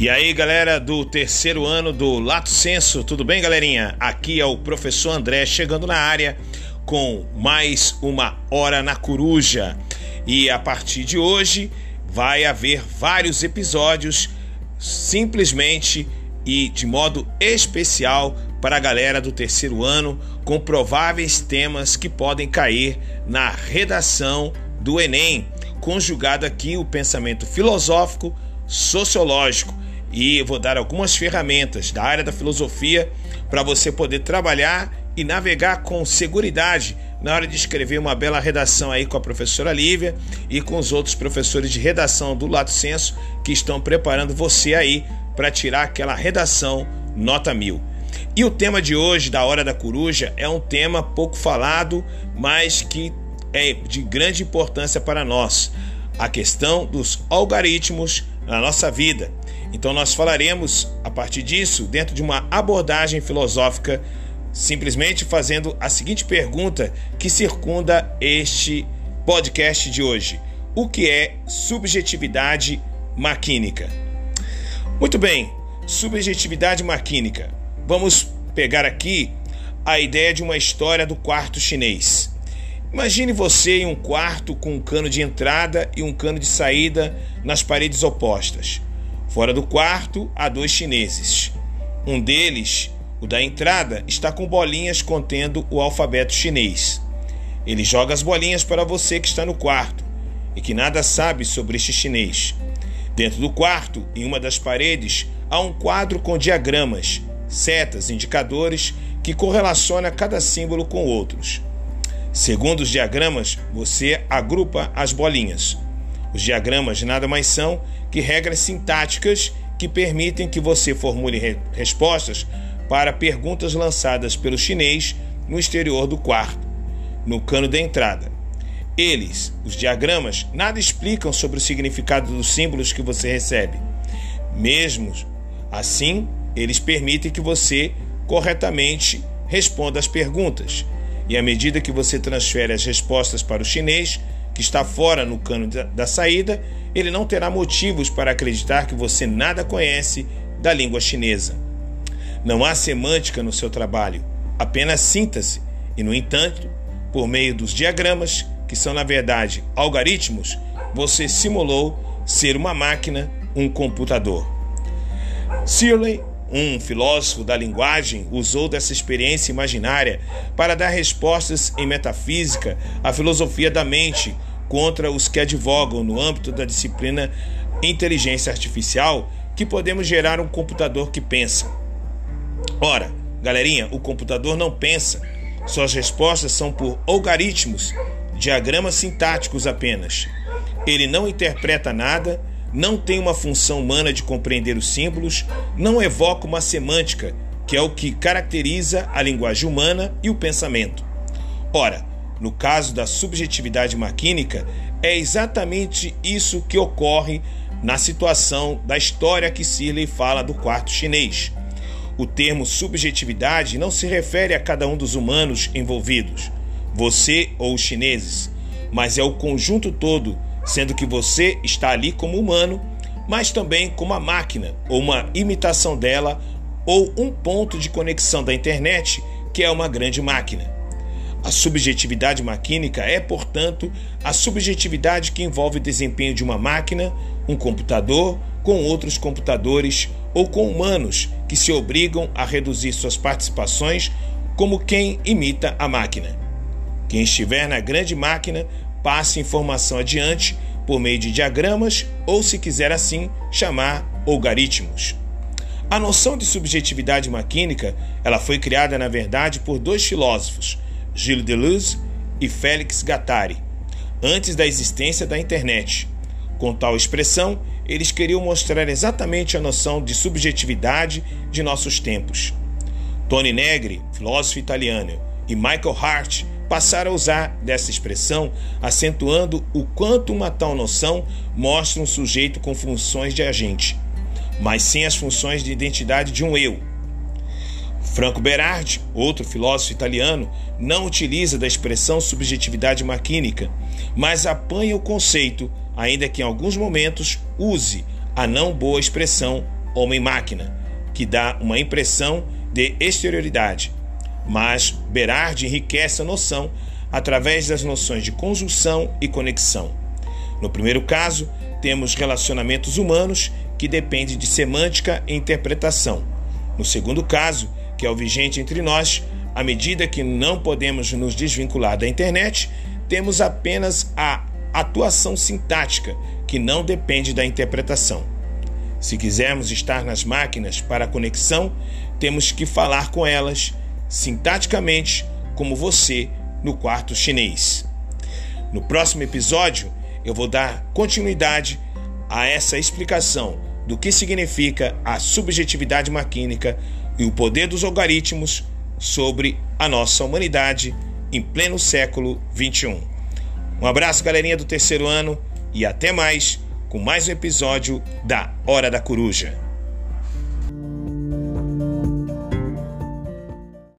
E aí, galera do terceiro ano do Lato Senso, tudo bem, galerinha? Aqui é o professor André chegando na área com mais uma hora na coruja. E a partir de hoje vai haver vários episódios simplesmente e de modo especial para a galera do terceiro ano com prováveis temas que podem cair na redação do Enem, conjugado aqui o pensamento filosófico, sociológico e vou dar algumas ferramentas da área da filosofia para você poder trabalhar e navegar com segurança na hora de escrever uma bela redação aí com a professora Lívia e com os outros professores de redação do Lato Senso que estão preparando você aí para tirar aquela redação nota mil. E o tema de hoje, da Hora da Coruja, é um tema pouco falado, mas que é de grande importância para nós: a questão dos algoritmos na nossa vida. Então, nós falaremos a partir disso dentro de uma abordagem filosófica, simplesmente fazendo a seguinte pergunta que circunda este podcast de hoje: O que é subjetividade maquínica? Muito bem, subjetividade maquínica. Vamos pegar aqui a ideia de uma história do quarto chinês. Imagine você em um quarto com um cano de entrada e um cano de saída nas paredes opostas. Fora do quarto há dois chineses. Um deles, o da entrada, está com bolinhas contendo o alfabeto chinês. Ele joga as bolinhas para você que está no quarto e que nada sabe sobre este chinês. Dentro do quarto, em uma das paredes, há um quadro com diagramas, setas, indicadores que correlaciona cada símbolo com outros. Segundo os diagramas, você agrupa as bolinhas. Os diagramas nada mais são que regras sintáticas que permitem que você formule re respostas para perguntas lançadas pelo chinês no exterior do quarto, no cano da entrada. Eles, os diagramas, nada explicam sobre o significado dos símbolos que você recebe. Mesmo assim, eles permitem que você corretamente responda as perguntas. E à medida que você transfere as respostas para o chinês, que está fora no cano da saída, ele não terá motivos para acreditar que você nada conhece da língua chinesa. Não há semântica no seu trabalho, apenas síntese, e no entanto, por meio dos diagramas, que são na verdade algoritmos, você simulou ser uma máquina, um computador. Searle um filósofo da linguagem usou dessa experiência imaginária para dar respostas em metafísica à filosofia da mente contra os que advogam no âmbito da disciplina inteligência artificial que podemos gerar um computador que pensa. Ora, galerinha, o computador não pensa. Suas respostas são por algoritmos, diagramas sintáticos apenas. Ele não interpreta nada, não tem uma função humana de compreender os símbolos, não evoca uma semântica, que é o que caracteriza a linguagem humana e o pensamento. Ora, no caso da subjetividade maquínica, é exatamente isso que ocorre na situação da história que Sirley fala do quarto chinês. O termo subjetividade não se refere a cada um dos humanos envolvidos, você ou os chineses, mas é o conjunto todo, sendo que você está ali como humano, mas também como a máquina, ou uma imitação dela, ou um ponto de conexão da internet que é uma grande máquina. A subjetividade maquínica é, portanto, a subjetividade que envolve o desempenho de uma máquina, um computador, com outros computadores ou com humanos que se obrigam a reduzir suas participações como quem imita a máquina. Quem estiver na grande máquina passa informação adiante por meio de diagramas ou, se quiser assim, chamar algoritmos. A noção de subjetividade maquínica ela foi criada, na verdade, por dois filósofos, Gilles Deleuze e Félix Guattari, antes da existência da internet. Com tal expressão, eles queriam mostrar exatamente a noção de subjetividade de nossos tempos. Tony Negri, filósofo italiano, e Michael Hart passaram a usar dessa expressão, acentuando o quanto uma tal noção mostra um sujeito com funções de agente, mas sem as funções de identidade de um eu, Franco Berardi, outro filósofo italiano, não utiliza da expressão subjetividade maquínica, mas apanha o conceito, ainda que em alguns momentos use a não boa expressão homem-máquina, que dá uma impressão de exterioridade, mas Berard enriquece a noção através das noções de conjunção e conexão. No primeiro caso, temos relacionamentos humanos que dependem de semântica e interpretação. No segundo caso, que é o vigente entre nós, à medida que não podemos nos desvincular da internet, temos apenas a atuação sintática, que não depende da interpretação. Se quisermos estar nas máquinas para a conexão, temos que falar com elas sintaticamente, como você no quarto chinês. No próximo episódio, eu vou dar continuidade a essa explicação do que significa a subjetividade maquínica e o poder dos algoritmos sobre a nossa humanidade em pleno século 21. Um abraço, galerinha do terceiro ano, e até mais com mais um episódio da Hora da Coruja.